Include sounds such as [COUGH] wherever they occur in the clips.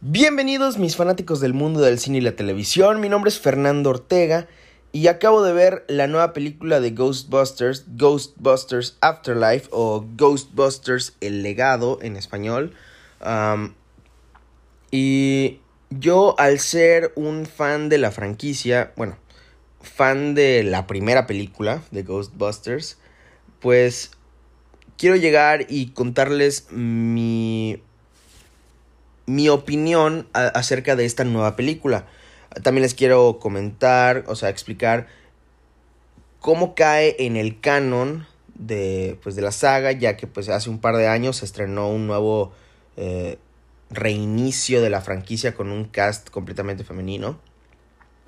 Bienvenidos mis fanáticos del mundo del cine y la televisión, mi nombre es Fernando Ortega y acabo de ver la nueva película de Ghostbusters, Ghostbusters Afterlife o Ghostbusters El legado en español. y yo al ser un fan de la franquicia, bueno, fan de la primera película de Ghostbusters, pues quiero llegar y contarles mi mi opinión acerca de esta nueva película. También les quiero comentar, o sea, explicar cómo cae en el canon de, pues, de la saga, ya que pues hace un par de años se estrenó un nuevo eh, reinicio de la franquicia con un cast completamente femenino.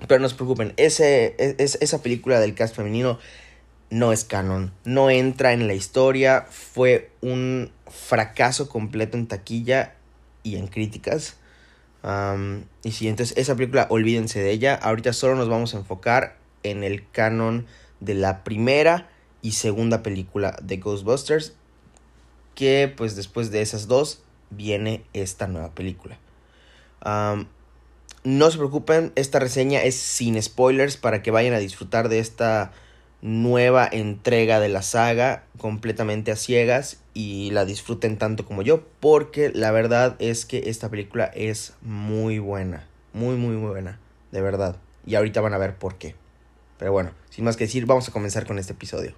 Pero no se preocupen, ese, e, esa película del cast femenino no es canon, no entra en la historia, fue un fracaso completo en taquilla y en críticas. y si entonces esa película olvídense de ella. Ahorita solo nos vamos a enfocar en el canon de la primera y segunda película de Ghostbusters. Que pues después de esas dos viene esta nueva película. no se preocupen, esta reseña es sin spoilers para que vayan a disfrutar de esta nueva entrega de la saga completamente a ciegas y la disfruten tanto como yo porque la verdad es que esta película es muy buena, muy muy buena, de verdad. Y ahorita van a ver por qué. Pero bueno, sin más que decir, vamos a comenzar con este episodio.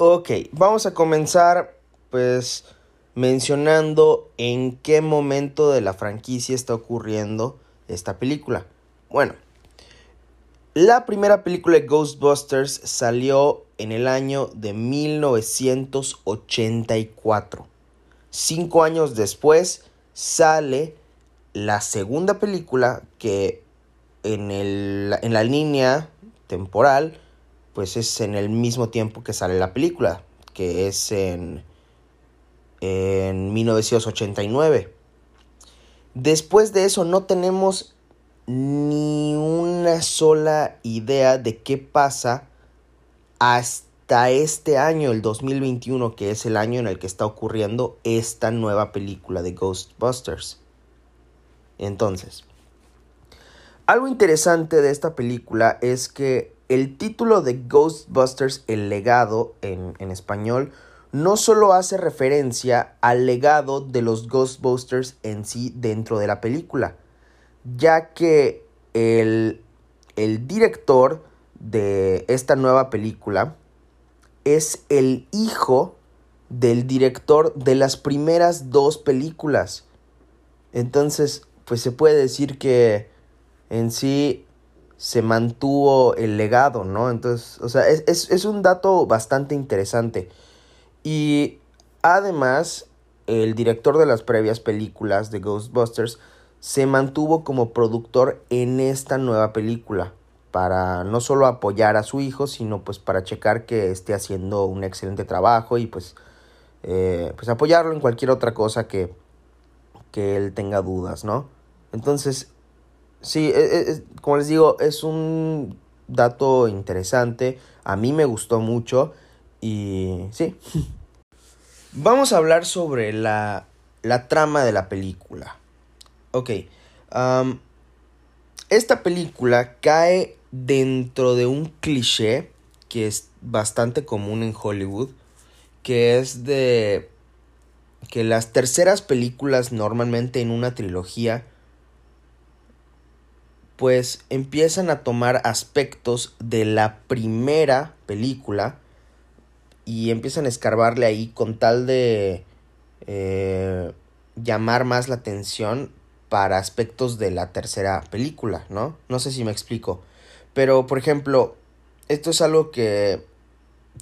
Ok, vamos a comenzar pues mencionando en qué momento de la franquicia está ocurriendo esta película. Bueno, la primera película de Ghostbusters salió en el año de 1984. Cinco años después sale la segunda película que en, en la línea temporal pues es en el mismo tiempo que sale la película, que es en en 1989. Después de eso no tenemos ni una sola idea de qué pasa hasta este año, el 2021, que es el año en el que está ocurriendo esta nueva película de Ghostbusters. Entonces, algo interesante de esta película es que el título de Ghostbusters, el legado en, en español, no solo hace referencia al legado de los Ghostbusters en sí dentro de la película, ya que el, el director de esta nueva película es el hijo del director de las primeras dos películas. Entonces, pues se puede decir que en sí se mantuvo el legado, ¿no? Entonces, o sea, es, es un dato bastante interesante. Y además, el director de las previas películas de Ghostbusters se mantuvo como productor en esta nueva película para no solo apoyar a su hijo, sino pues para checar que esté haciendo un excelente trabajo y pues, eh, pues apoyarlo en cualquier otra cosa que, que él tenga dudas, ¿no? Entonces, sí, e, e, como les digo, es un dato interesante, a mí me gustó mucho y sí. [LAUGHS] Vamos a hablar sobre la, la trama de la película. Ok. esta película cae dentro de un cliché que es bastante común en Hollywood, que es de que las terceras películas normalmente en una trilogía pues empiezan a tomar aspectos de la primera película y empiezan a escarbarle ahí con tal de eh, llamar más la atención para aspectos de la tercera película, ¿no? No sé si me explico. Pero, por ejemplo, esto es algo que,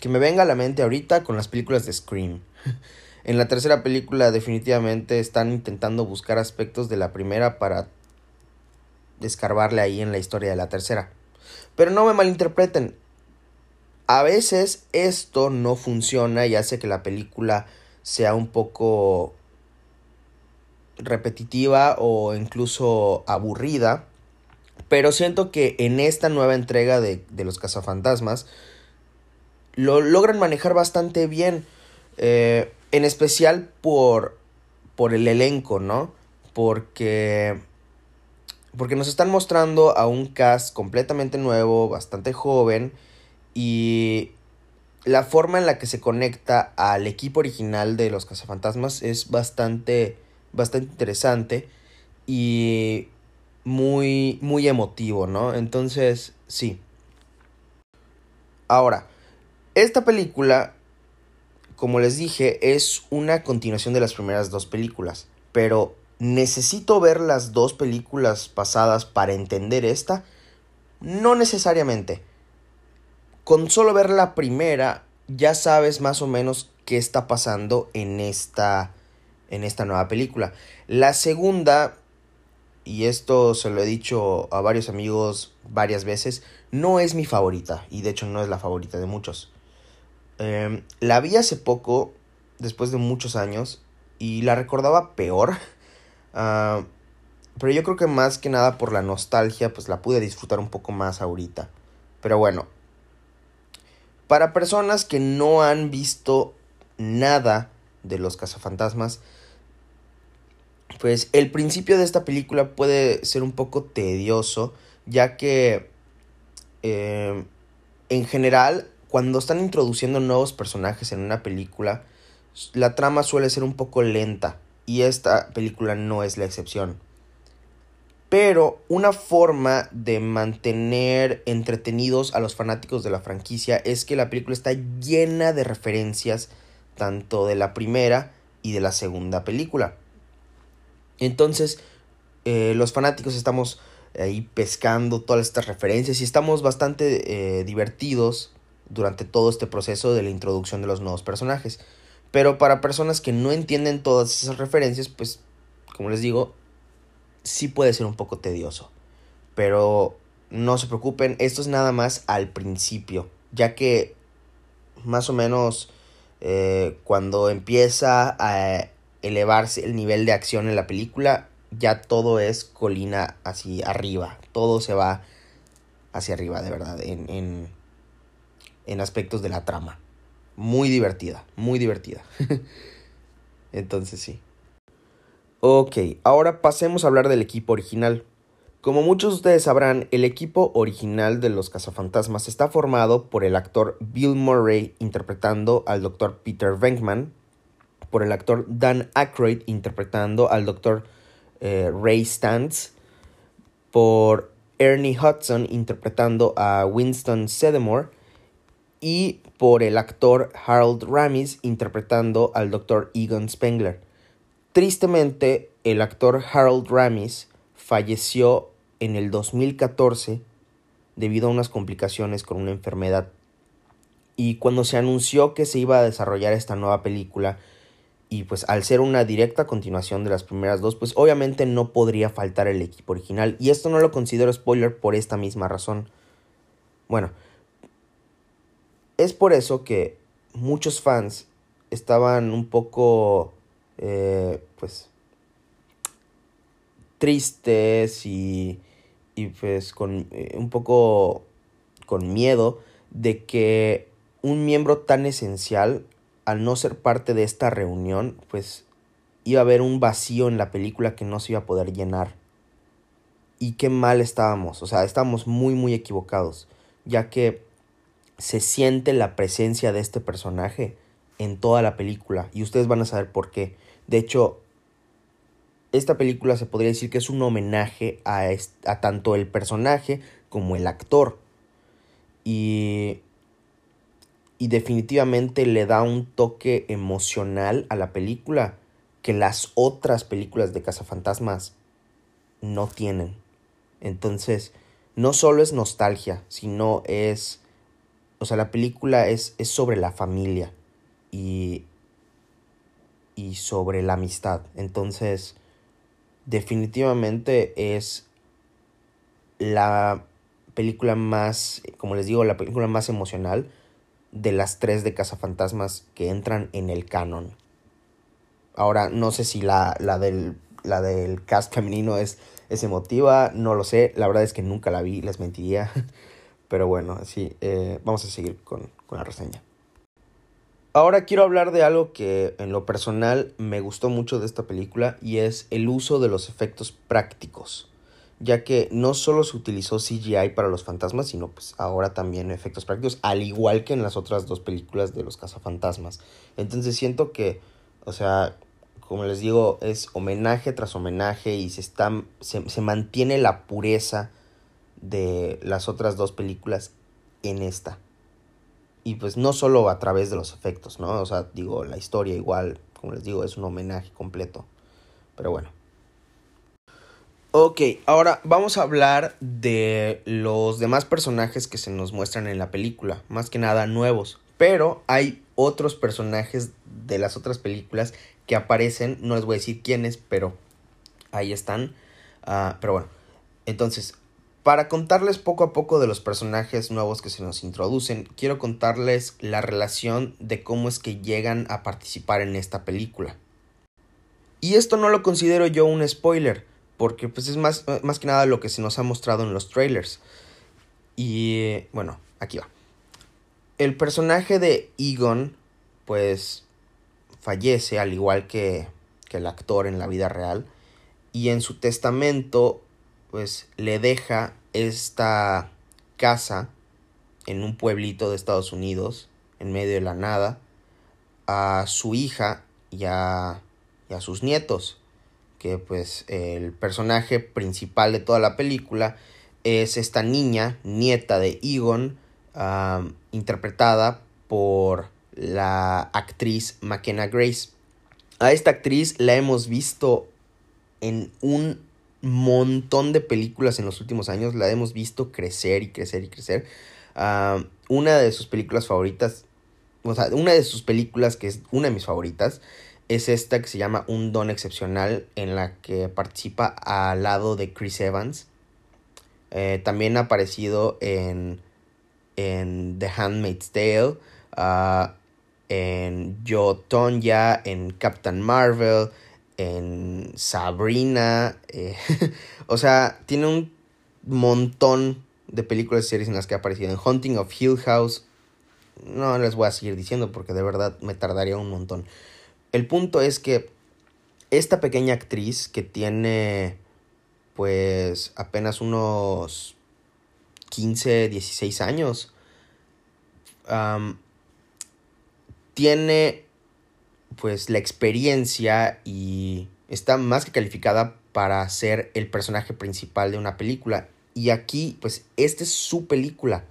que me venga a la mente ahorita con las películas de Scream. [LAUGHS] en la tercera película definitivamente están intentando buscar aspectos de la primera para descarbarle ahí en la historia de la tercera. Pero no me malinterpreten, a veces esto no funciona y hace que la película sea un poco repetitiva o incluso aburrida. Pero siento que en esta nueva entrega de, de los cazafantasmas lo logran manejar bastante bien. Eh, en especial por, por el elenco, ¿no? Porque, porque nos están mostrando a un cast completamente nuevo, bastante joven, y la forma en la que se conecta al equipo original de los cazafantasmas es bastante, bastante interesante y muy, muy emotivo, ¿no? Entonces, sí. Ahora, esta película como les dije, es una continuación de las primeras dos películas. Pero necesito ver las dos películas pasadas para entender esta. No necesariamente. Con solo ver la primera, ya sabes más o menos qué está pasando en esta. en esta nueva película. La segunda. Y esto se lo he dicho a varios amigos varias veces. No es mi favorita. Y de hecho no es la favorita de muchos. Em, la vi hace poco, después de muchos años, y la recordaba peor. [LAUGHS] Ah, pero yo creo que más que nada por la nostalgia, pues la pude disfrutar un poco más ahorita. Pero bueno, para personas que no han visto nada de los cazafantasmas, pues el principio de esta película puede ser un poco tedioso, ya que em, en general cuando están introduciendo nuevos personajes en una película, la trama suele ser un poco lenta y esta película no es la excepción. Pero una forma de mantener entretenidos a los fanáticos de la franquicia es que la película está llena de referencias tanto de la primera y de la segunda película. Entonces, eh, los fanáticos estamos ahí pescando todas estas referencias y estamos bastante eh, divertidos durante todo este proceso de la introducción de los nuevos personajes. Pero para personas que no entienden todas esas referencias, pues, como les digo, sí puede ser un poco tedioso. Pero no se preocupen, esto es nada más al principio, ya que más o menos eh, cuando empieza a elevarse el nivel de acción en la película, ya todo es colina hacia arriba, todo se va hacia arriba, de verdad, en, en, en aspectos de la trama. Muy divertida, muy divertida. [LAUGHS] Entonces sí. Ok, ahora pasemos a hablar del equipo original. Como muchos de ustedes sabrán, el equipo original de los cazafantasmas está formado por el actor Bill Murray interpretando al Dr. Peter Venkman, por el actor Dan Aykroyd interpretando al Dr. Eh, Ray Stantz, por Ernie Hudson interpretando a Winston Sedemore y por el actor Harold Ramis interpretando al Dr. Egon Spengler. Tristemente, el actor Harold Ramis falleció en el 2014 debido a unas complicaciones con una enfermedad. Y cuando se anunció que se iba a desarrollar esta nueva película, y pues al ser una directa continuación de las primeras dos, pues obviamente no podría faltar el equipo original. Y esto no lo considero spoiler por esta misma razón. Bueno, es por eso que muchos fans estaban un poco, eh, pues, tristes y, y pues con eh, un poco con miedo de que un miembro tan esencial, al no ser parte de esta reunión, pues iba a haber un vacío en la película que no se iba a poder llenar. Y qué mal estábamos, o sea, estábamos muy muy equivocados, ya que se siente la presencia de este personaje en toda la película y ustedes van a saber por qué. De hecho, esta película se podría decir que es un homenaje a, tanto el personaje como el actor. Y, y definitivamente le da un toque emocional a la película que las otras películas de Cazafantasmas no tienen. Entonces, no solo es nostalgia, sino es o sea, la película es, es sobre la familia y, y sobre la amistad. Entonces, definitivamente es la película más, como les digo, la película más emocional de las tres de Cazafantasmas que entran en el canon. Ahora, no sé si la, la, del, la del cast femenino es, es emotiva, no lo sé. La verdad es que nunca la vi, les mentiría. [LAUGHS] Pero bueno, así, eh, vamos a seguir con, con la reseña. Ahora quiero hablar de algo que en lo personal me gustó mucho de esta película y es el uso de los efectos prácticos, ya que no solo se utilizó CGI para los fantasmas, sino pues ahora también efectos prácticos, al igual que en las otras dos películas de los cazafantasmas. Entonces siento que, o sea, como les digo, es homenaje tras homenaje y se, está, se, se mantiene la pureza de las otras dos películas en esta. Y pues no solo a través de los efectos, ¿no? O sea, digo, la historia igual, como les digo, es un homenaje completo. Pero bueno. Ok, ahora vamos a hablar de los demás personajes que se nos muestran en la película. Más que nada nuevos. Pero hay otros personajes de las otras películas que aparecen. No les voy a decir quiénes, pero ahí están. Uh, pero bueno. Entonces, para contarles poco a poco de los personajes nuevos que se nos introducen, quiero contarles la relación de cómo es que llegan a participar en esta película. Y esto no lo considero yo un spoiler, porque pues es más, más que nada lo que se nos ha mostrado en los trailers. Y bueno, aquí va. El personaje de Egon, pues fallece al igual que, que el actor en la vida real. Y en su testamento pues le deja esta casa en un pueblito de Estados Unidos, en medio de la nada, a su hija y a, y a sus nietos, que pues el personaje principal de toda la película es esta niña, nieta de Egon, uh, interpretada por la actriz McKenna Grace. A esta actriz la hemos visto en un montón de películas en los últimos años. La hemos visto crecer y crecer y crecer. Uh, una de sus películas favoritas, o sea, una de sus películas que es una de mis favoritas, es esta que se llama Un Don Excepcional, en la que participa al lado de Chris Evans. Eh, también ha aparecido en, en The Handmaid's Tale, uh, en Yo Tonya, en Captain Marvel, en Sabrina. Eh, [LAUGHS] o sea, tiene un montón de películas y series en las que ha aparecido. En Hunting of Hill House. No les voy a seguir diciendo porque de verdad me tardaría un montón. El punto es que esta pequeña actriz que tiene pues apenas unos 15, 16 años, tiene pues la experiencia y está más que calificada para ser el personaje principal de una película. Y aquí, pues, esta es su película.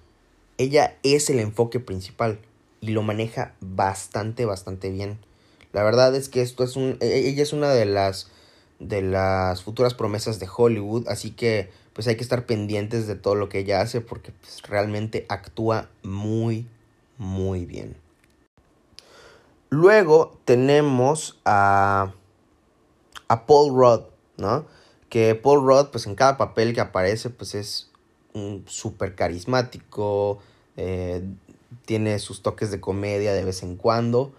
Ella es el enfoque principal y lo maneja bastante, bastante bien. La verdad es que esto es un. E, ella es una de las. de las futuras promesas de Hollywood. Así que. Pues hay que estar pendientes de todo lo que ella hace. Porque pues, realmente actúa muy. muy bien. Luego tenemos a, a Paul Rudd, ¿no? Que Paul Rudd, pues en cada papel que aparece, pues es súper carismático, eh, tiene sus toques de comedia de vez en cuando.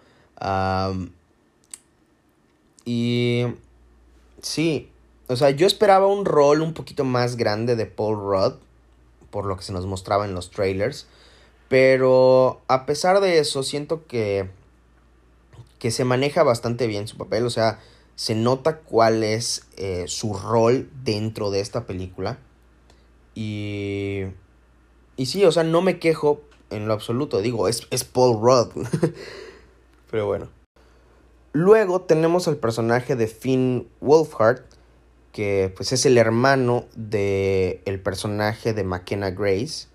y sí, o sea, yo esperaba un rol un poquito más grande de Paul Rudd, por lo que se nos mostraba en los trailers. Pero a pesar de eso, siento que que se maneja bastante bien su papel, o sea, se nota cuál es eh, su rol dentro de esta película. Y, y sí, o sea, no me quejo en lo absoluto, digo, es, es Paul Rudd. [LAUGHS] Pero bueno. Luego tenemos al personaje de Finn Wolfhard, que pues es el hermano de el personaje de McKenna Grace.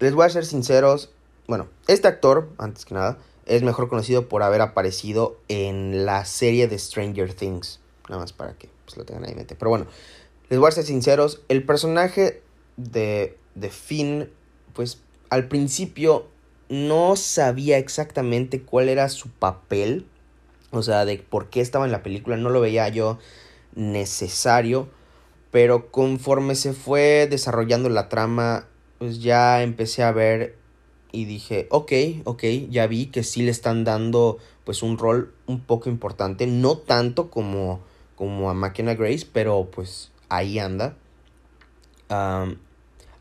les voy a ser sinceros, bueno, este actor, antes que nada, es mejor conocido por haber aparecido en la serie de Stranger Things. Nada más para que pues, lo tengan ahí en mente. Pero bueno, les voy a ser sinceros. El personaje de, de Finn, pues al principio no sabía exactamente cuál era su papel. O sea, de por qué estaba en la película. No lo veía yo necesario. Pero conforme se fue desarrollando la trama, pues ya empecé a ver y dije, ok, ok, ya vi que sí le están dando pues un rol un poco importante, no tanto como, como a McKenna Grace, pero pues ahí anda.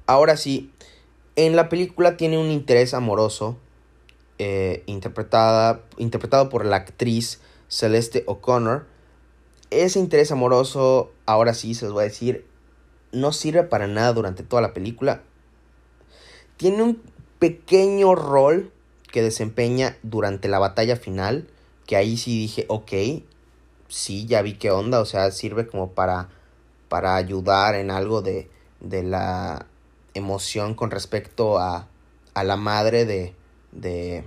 ahora sí, En la película tiene un interés amoroso eh, interpretada, interpretado por la actriz Celeste O'Connor. Ese interés amoroso, ahora sí se los voy a decir, no sirve para nada durante toda la película. Tiene un pequeño rol que desempeña durante la batalla final, que ahí sí dije, ok, sí, ya vi qué onda, o sea, sirve como para, para ayudar en algo de, de la emoción con respecto a, a la madre de, de,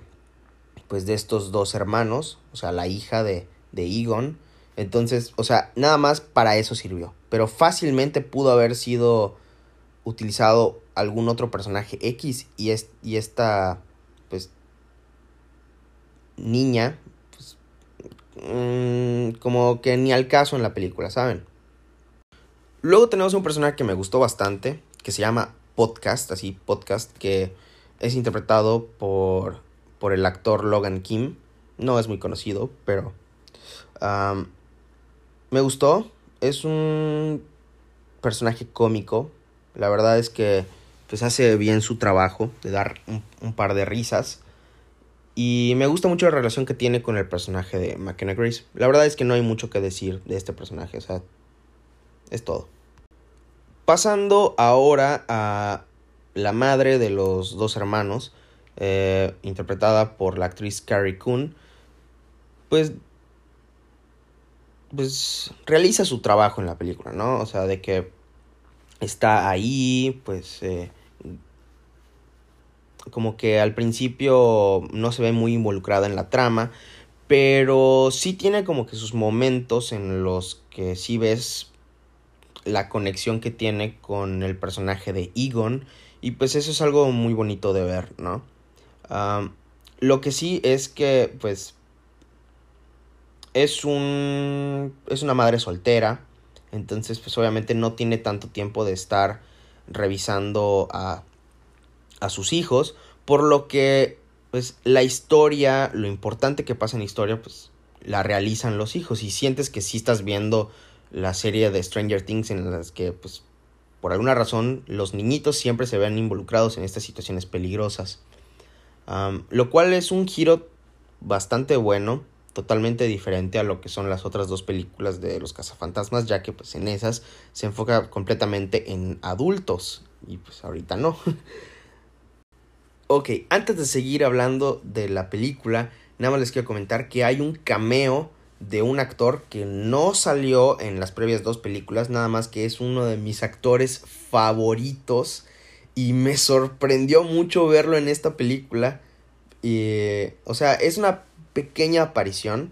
pues de estos dos hermanos, o sea, la hija de, de Egon. Entonces, o sea, nada más para eso sirvió. Pero fácilmente pudo haber sido utilizado algún otro personaje X y, es, y esta, pues, niña, pues, mmm, como que ni al caso en la película, ¿saben? Luego tenemos un personaje que me gustó bastante, que se llama Podcast, así, Podcast, que es interpretado por, por el actor Logan Kim. No es muy conocido, pero me gustó. Es un personaje cómico. La verdad es que pues hace bien su trabajo de dar un, par de risas. Y me gusta mucho la relación que tiene con el personaje de McKenna Grace. La verdad es que no hay mucho que decir de este personaje. O sea, es todo. Pasando ahora a la madre de los dos hermanos, eh, interpretada por la actriz Carrie Coon, pues, pues realiza su trabajo en la película, ¿no? O sea, de que está ahí, pues, eh, como que al principio no se ve muy involucrada en la trama, pero sí tiene como que sus momentos en los que sí ves la conexión que tiene con el personaje de Egon y pues eso es algo muy bonito de ver, ¿no? lo que sí es que pues es un es una madre soltera, entonces pues obviamente no tiene tanto tiempo de estar revisando a, a sus hijos, por lo que pues la historia, lo importante que pasa en la historia, pues la realizan los hijos y sientes que sí estás viendo la serie de Stranger Things en las que pues por alguna razón los niñitos siempre se ven involucrados en estas situaciones peligrosas. Lo cual es un giro bastante bueno, totalmente diferente a lo que son las otras dos películas de los cazafantasmas, ya que pues en esas se enfoca completamente en adultos y pues ahorita no. [LAUGHS] ok, antes de seguir hablando de la película, nada más les quiero comentar que hay un cameo de un actor que no salió en las previas dos películas, nada más que es uno de mis actores favoritos y me sorprendió mucho verlo en esta película. Y, o sea, es una pequeña aparición.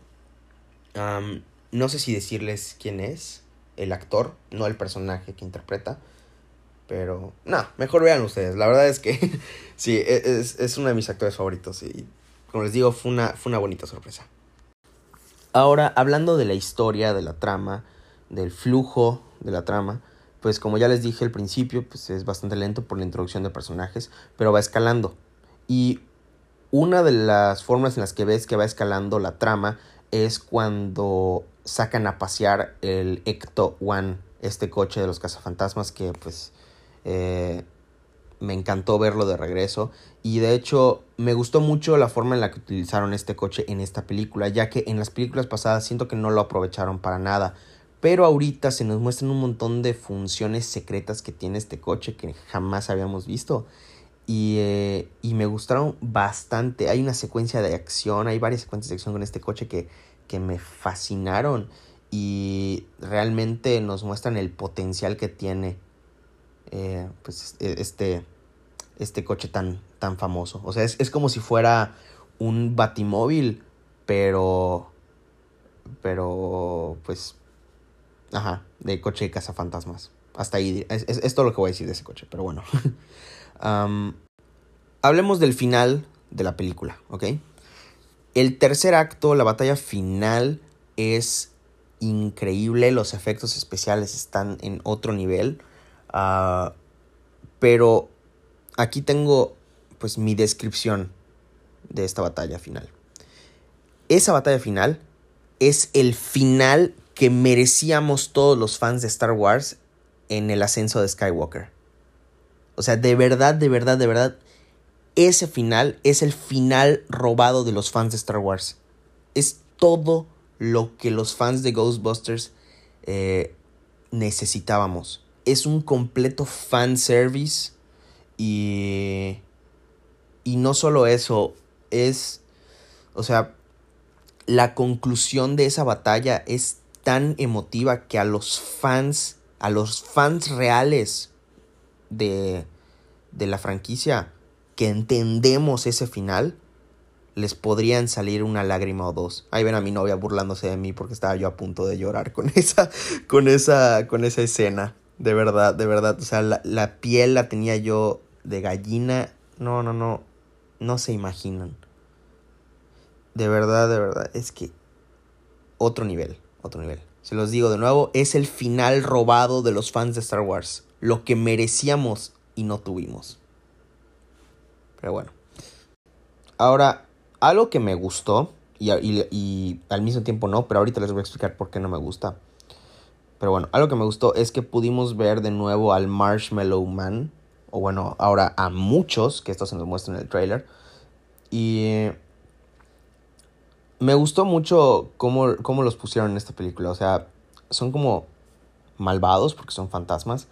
no sé si decirles quién es el actor, no el personaje que interpreta. Pero, no, mejor vean ustedes. La verdad es que [LAUGHS] sí, e, es, es, uno de mis actores favoritos. Y como les digo, fue una, fue una bonita sorpresa. Ahora, hablando de la historia, de la trama, del flujo de la trama, pues como ya les dije al principio, pues es bastante lento por la introducción de personajes, pero va escalando. Y una de las formas en las que ves que va escalando la trama es cuando sacan a pasear el Ecto One, este coche de los cazafantasmas que pues eh, me encantó verlo de regreso y de hecho me gustó mucho la forma en la que utilizaron este coche en esta película, ya que en las películas pasadas siento que no lo aprovecharon para nada. Pero ahorita se nos muestran un montón de funciones secretas que tiene este coche que jamás habíamos visto. Y, eh, y me gustaron bastante. Hay una secuencia de acción, hay varias secuencias de acción con este coche que, que me fascinaron. Y realmente nos muestran el potencial que tiene eh, pues, e, este, este coche tan, tan famoso. O sea, es, es como si fuera un batimóvil, pero... Pero, pues... Ajá, de coche de cazafantasmas. Hasta ahí. Es, es, todo lo que voy a decir de ese coche, pero bueno. [LAUGHS] hablemos del final de la película, ¿ok? El tercer acto, la batalla final, es increíble. Los efectos especiales están en otro nivel. Uh, pero aquí tengo pues mi descripción de esta batalla final. Esa batalla final es el final que merecíamos todos los fans de Star Wars en el ascenso de Skywalker. O sea, de verdad, de verdad, de verdad, ese final es el final robado de los fans de Star Wars. Es todo lo que los fans de Ghostbusters eh, necesitábamos. Es un completo fan service y y no solo eso, es o sea, la conclusión de esa batalla es tan emotiva que a los fans, a los fans reales de, de la franquicia que entendemos ese final, les podrían salir una lágrima o dos. Ahí ven a mi novia burlándose de mí porque estaba yo a punto de llorar con esa, con esa, con esa escena. De verdad, de verdad. O sea, la, la piel la tenía yo de gallina. No, no, no. No se imaginan. De verdad, de verdad. Es que otro nivel, otro nivel. Se los digo de nuevo, es el final robado de los fans de Star Wars. Lo que merecíamos y no tuvimos. Pero bueno. Ahora, algo que me gustó, y, y, al mismo tiempo no, pero ahorita les voy a explicar por qué no me gusta. Pero bueno, algo que me gustó es que pudimos ver de nuevo al Marshmallow Man. O bueno, ahora a muchos, que esto se nos muestra en el trailer. Y me gustó mucho cómo, cómo los pusieron en esta película. O sea, son como malvados porque son fantasmas.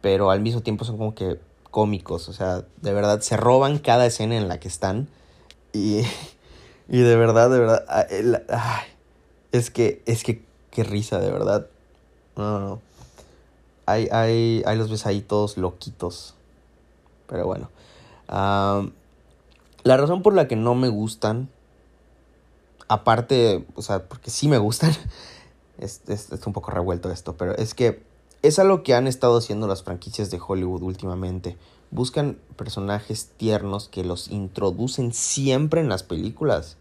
Pero al mismo tiempo son como que cómicos. O sea, de verdad se roban cada escena en la que están. Y, [LAUGHS] y de verdad, de verdad. Ay, es que, es que, qué risa, de verdad. No, no, no. Hay, hay, hay los ves ahí todos loquitos. Pero bueno. la razón por la que no me gustan. Aparte, o sea, porque sí me gustan. [LAUGHS] Es, es, es un poco revuelto esto, pero es que es algo que han estado haciendo las franquicias de Hollywood últimamente buscan personajes tiernos que los introducen siempre en las películas.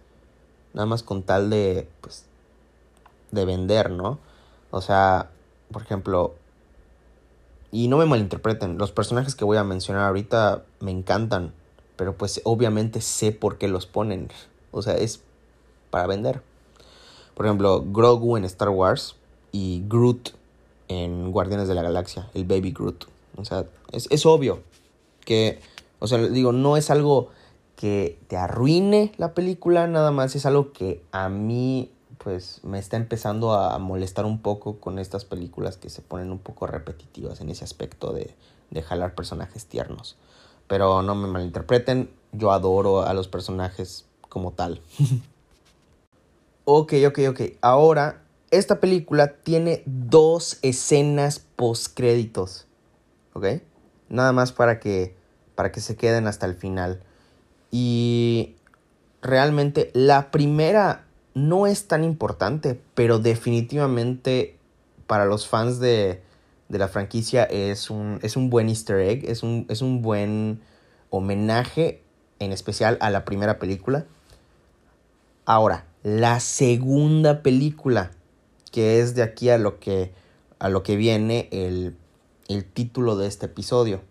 Nada más con tal de, pues, de vender, ¿no? O sea, por ejemplo, y no me malinterpreten, los personajes que voy a mencionar ahorita me encantan, pero pues obviamente sé por qué los ponen. O sea, es para vender. Por ejemplo, Grogu en Star Wars y Groot en Guardianes de la Galaxia, el Baby Groot. O sea, es, es obvio, que, o sea, digo, no es algo que te arruine la película, nada más es algo que a mí pues me está empezando a molestar un poco con estas películas que se ponen un poco repetitivas en ese aspecto de, de jalar personajes tiernos. Pero no me malinterpreten, yo adoro a los personajes como tal. [LAUGHS] ok, ok, ok. Ahora, esta película tiene dos escenas post créditos. ¿Ok? Nada más para que para que se queden hasta el final. Y realmente la primera no es tan importante, pero definitivamente para los fans de, de la franquicia es un, es un buen easter egg, es un, es un buen homenaje en especial a la primera película. Ahora, la segunda película, que es de aquí a lo que, a lo que viene el, el título de este episodio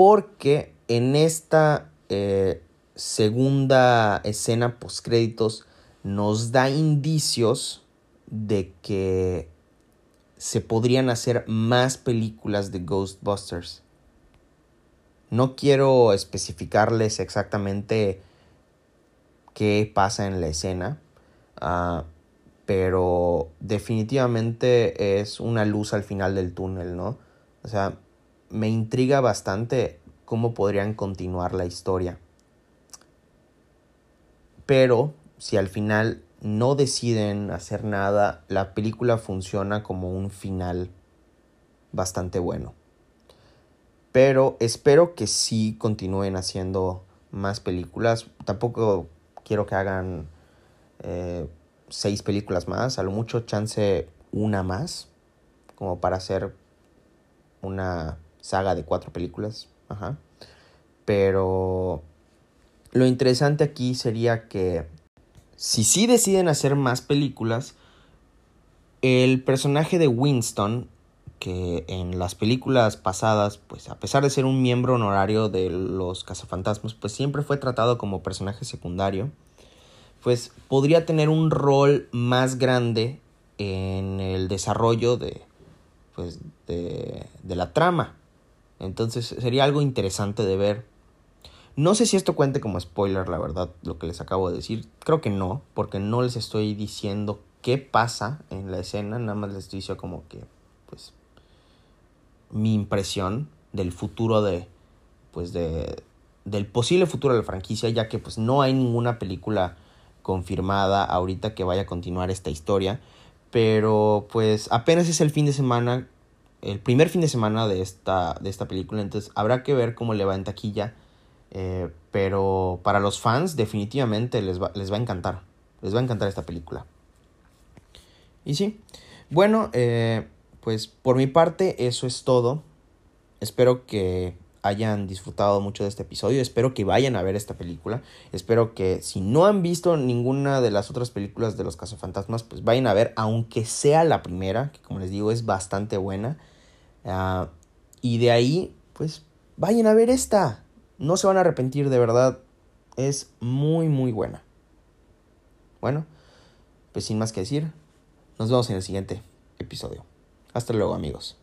porque en esta eh, segunda escena post créditos nos da indicios de que se podrían hacer más películas de Ghostbusters. No quiero especificarles exactamente qué pasa en la escena, ah, pero definitivamente es una luz al final del túnel, ¿no? O sea, me intriga bastante cómo podrían continuar la historia. Pero si al final no deciden hacer nada, la película funciona como un final bastante bueno. Pero espero que sí continúen haciendo más películas. Tampoco quiero que hagan eh, seis películas más. A lo mucho chance una más. Como para hacer una saga de cuatro películas. Ajá. Pero lo interesante aquí sería que si sí deciden hacer más películas, el personaje de Winston, que en las películas pasadas, pues a pesar de ser un miembro honorario de los cazafantasmas, pues siempre fue tratado como personaje secundario, pues podría tener un rol más grande en el desarrollo de, pues, de, de la trama. Entonces sería algo interesante de ver. No sé si esto cuente como spoiler, la verdad, lo que les acabo de decir. Creo que no, porque no les estoy diciendo qué pasa en la escena, nada más les estoy diciendo como que, pues, mi impresión del futuro de, pues, de, del posible futuro de la franquicia, ya que, pues, no hay ninguna película confirmada ahorita que vaya a continuar esta historia. Pero, pues, apenas es el fin de semana, el primer fin de semana de esta, de esta película, entonces habrá que ver cómo le va en taquilla. Eh, pero para los fans definitivamente les va, les va a encantar. Les va a encantar esta película. Y sí, bueno, eh, pues por mi parte eso es todo. Espero que hayan disfrutado mucho de este episodio. Espero que vayan a ver esta película. Espero que si no han visto ninguna de las otras películas de los cazafantasmas, pues vayan a ver, aunque sea la primera, que como les digo es bastante buena. Ah, y de ahí, pues vayan a ver esta. No se van a arrepentir, de verdad. Es muy, muy buena. Bueno, pues sin más que decir, nos vemos en el siguiente episodio. Hasta luego amigos.